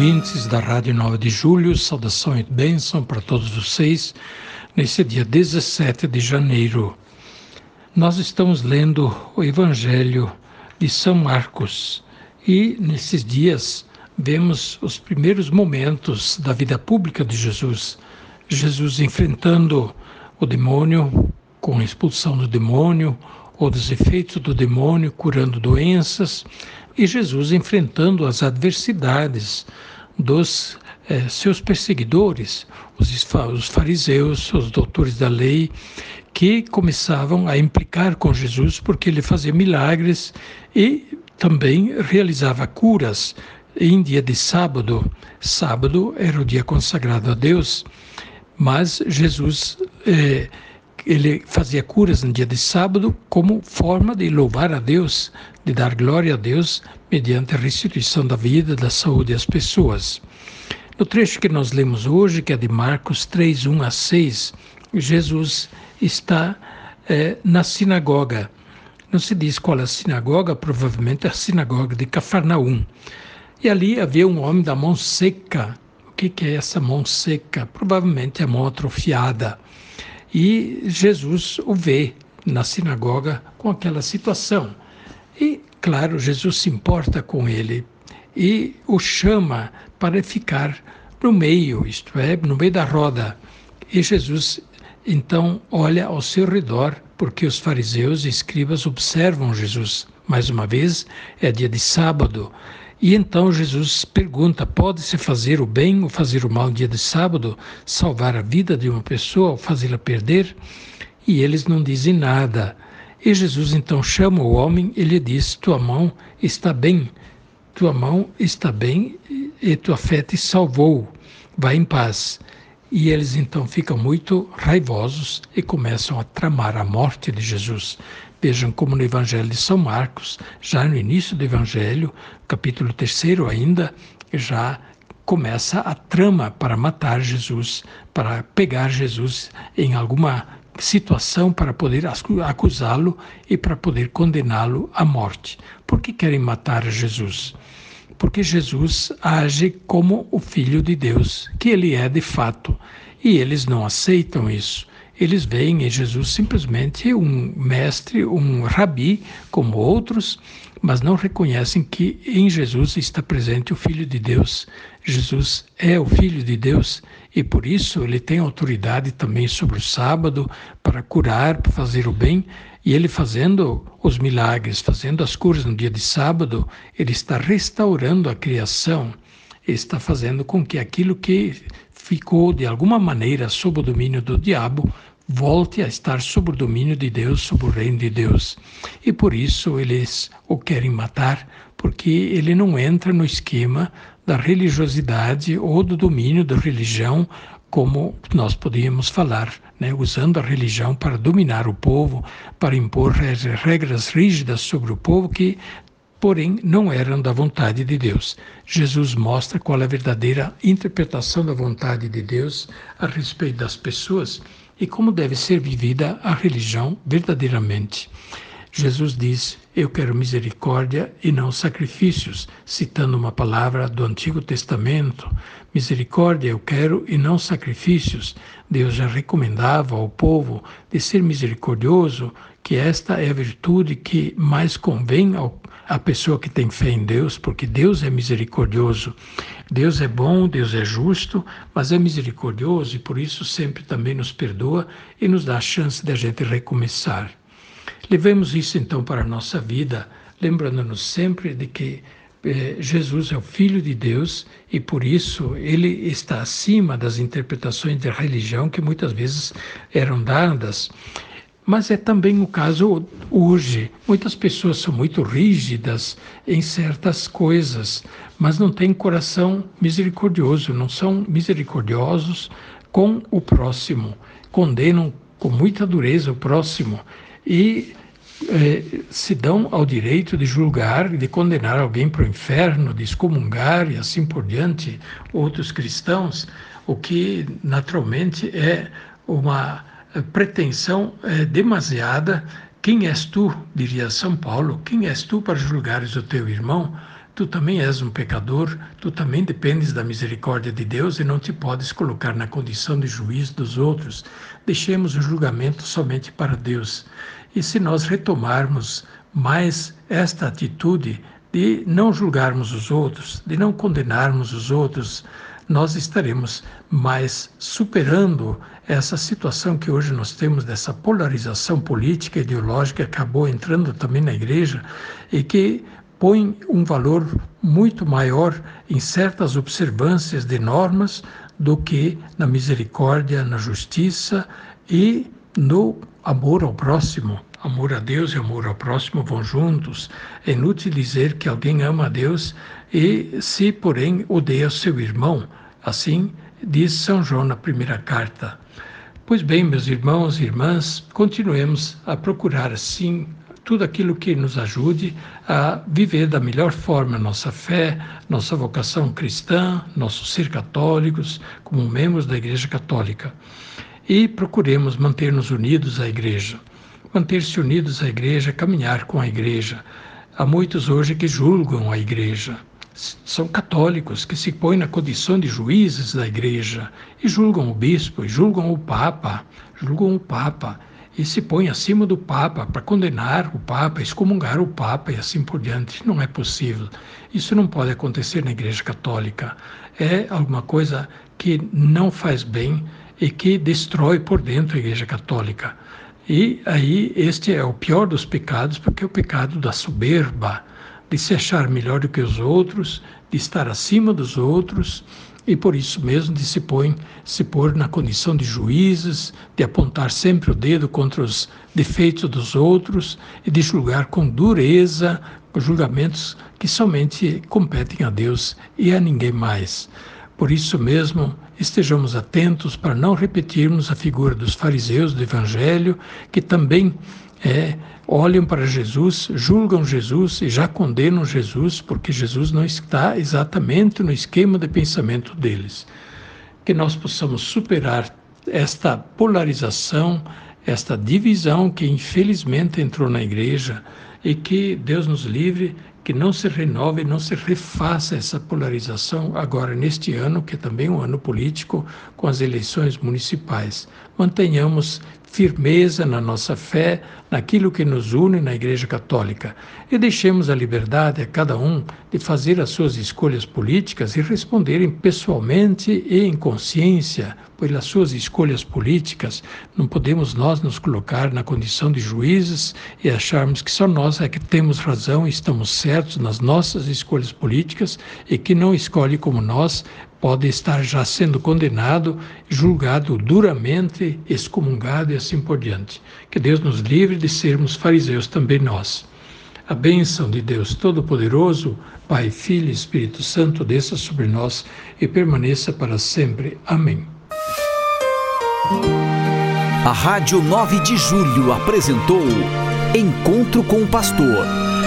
ouvintes da Rádio 9 de Julho, saudação e bênção para todos vocês nesse dia 17 de janeiro. Nós estamos lendo o Evangelho de São Marcos e nesses dias vemos os primeiros momentos da vida pública de Jesus. Jesus enfrentando o demônio, com a expulsão do demônio, ou dos efeitos do demônio, curando doenças e Jesus enfrentando as adversidades dos eh, seus perseguidores, os, os fariseus, os doutores da lei, que começavam a implicar com Jesus porque ele fazia milagres e também realizava curas em dia de sábado. Sábado era o dia consagrado a Deus, mas Jesus eh, ele fazia curas no dia de sábado como forma de louvar a Deus, de dar glória a Deus mediante a restituição da vida, da saúde às pessoas. No trecho que nós lemos hoje, que é de Marcos 3, 1 a 6, Jesus está é, na sinagoga. Não se diz qual é a sinagoga, provavelmente é a sinagoga de Cafarnaum. E ali havia um homem da mão seca. O que, que é essa mão seca? Provavelmente a mão atrofiada. E Jesus o vê na sinagoga com aquela situação. E, claro, Jesus se importa com ele e o chama para ficar no meio, isto é, no meio da roda. E Jesus então olha ao seu redor, porque os fariseus e escribas observam Jesus. Mais uma vez, é dia de sábado. E então Jesus pergunta: pode-se fazer o bem ou fazer o mal no dia de sábado, salvar a vida de uma pessoa ou fazê-la perder? E eles não dizem nada. E Jesus então chama o homem e lhe diz: Tua mão está bem, tua mão está bem e tua fé te salvou. Vai em paz. E eles então ficam muito raivosos e começam a tramar a morte de Jesus. Vejam como no Evangelho de São Marcos, já no início do Evangelho, capítulo 3 ainda, já começa a trama para matar Jesus, para pegar Jesus em alguma situação para poder acusá-lo e para poder condená-lo à morte. Por que querem matar Jesus? Porque Jesus age como o Filho de Deus, que ele é de fato, e eles não aceitam isso. Eles veem em Jesus simplesmente um mestre, um rabi, como outros, mas não reconhecem que em Jesus está presente o Filho de Deus. Jesus é o Filho de Deus e por isso ele tem autoridade também sobre o sábado para curar, para fazer o bem. E ele fazendo os milagres, fazendo as curas no dia de sábado, ele está restaurando a criação, está fazendo com que aquilo que ficou de alguma maneira sob o domínio do diabo volte a estar sob o domínio de Deus, sob o reino de Deus. E por isso eles o querem matar, porque ele não entra no esquema da religiosidade ou do domínio da religião, como nós podíamos falar, né? usando a religião para dominar o povo, para impor regras rígidas sobre o povo que porém não eram da vontade de Deus. Jesus mostra qual é a verdadeira interpretação da vontade de Deus a respeito das pessoas e como deve ser vivida a religião verdadeiramente. Jesus diz: Eu quero misericórdia e não sacrifícios, citando uma palavra do Antigo Testamento. Misericórdia eu quero e não sacrifícios. Deus já recomendava ao povo de ser misericordioso, que esta é a virtude que mais convém ao, à pessoa que tem fé em Deus, porque Deus é misericordioso. Deus é bom, Deus é justo, mas é misericordioso e por isso sempre também nos perdoa e nos dá a chance de a gente recomeçar. Levemos isso então para a nossa vida, lembrando-nos sempre de que eh, Jesus é o Filho de Deus e por isso ele está acima das interpretações da religião que muitas vezes eram dadas. Mas é também o caso hoje. Muitas pessoas são muito rígidas em certas coisas, mas não têm coração misericordioso, não são misericordiosos com o próximo, condenam com muita dureza o próximo e eh, se dão ao direito de julgar, de condenar alguém para o inferno, de excomungar e assim por diante outros cristãos, o que naturalmente é uma pretensão eh, demasiada. Quem és tu, diria São Paulo, quem és tu para julgares o teu irmão? Tu também és um pecador, tu também dependes da misericórdia de Deus e não te podes colocar na condição de juiz dos outros. Deixemos o julgamento somente para Deus. E se nós retomarmos mais esta atitude de não julgarmos os outros, de não condenarmos os outros, nós estaremos mais superando essa situação que hoje nós temos dessa polarização política e ideológica que acabou entrando também na igreja e que põe um valor muito maior em certas observâncias de normas do que na misericórdia, na justiça e no amor ao próximo. Amor a Deus e amor ao próximo vão juntos. É inútil dizer que alguém ama a Deus e se, porém, odeia seu irmão. Assim diz São João na primeira carta. Pois bem, meus irmãos e irmãs, continuemos a procurar assim tudo aquilo que nos ajude a viver da melhor forma nossa fé, nossa vocação cristã, nosso ser católicos, como membros da Igreja Católica e procuremos manter-nos unidos à Igreja. Manter-se unidos à Igreja, caminhar com a Igreja. Há muitos hoje que julgam a Igreja. São católicos que se põem na condição de juízes da Igreja e julgam o bispo, e julgam o Papa, julgam o Papa e se põem acima do Papa para condenar o Papa, excomungar o Papa e assim por diante. Não é possível. Isso não pode acontecer na Igreja Católica. É alguma coisa que não faz bem e que destrói por dentro a Igreja Católica. E aí este é o pior dos pecados, porque é o pecado da soberba, de se achar melhor do que os outros, de estar acima dos outros e por isso mesmo de se, põe, se pôr na condição de juízes, de apontar sempre o dedo contra os defeitos dos outros e de julgar com dureza julgamentos que somente competem a Deus e a ninguém mais. Por isso mesmo, estejamos atentos para não repetirmos a figura dos fariseus do Evangelho, que também é, olham para Jesus, julgam Jesus e já condenam Jesus, porque Jesus não está exatamente no esquema de pensamento deles. Que nós possamos superar esta polarização, esta divisão que infelizmente entrou na igreja e que Deus nos livre que não se renove, não se refaça essa polarização agora neste ano, que é também um ano político, com as eleições municipais. Mantenhamos firmeza na nossa fé, naquilo que nos une na Igreja Católica e deixemos a liberdade a cada um de fazer as suas escolhas políticas e responderem pessoalmente e em consciência pelas suas escolhas políticas. Não podemos nós nos colocar na condição de juízes e acharmos que só nós é que temos razão e estamos certos nas nossas escolhas políticas e que não escolhe como nós pode estar já sendo condenado, julgado duramente, excomungado e assim por diante. Que Deus nos livre de sermos fariseus também nós. A bênção de Deus Todo-Poderoso, Pai, Filho e Espírito Santo, desça sobre nós e permaneça para sempre. Amém. A Rádio 9 de Julho apresentou Encontro com o Pastor,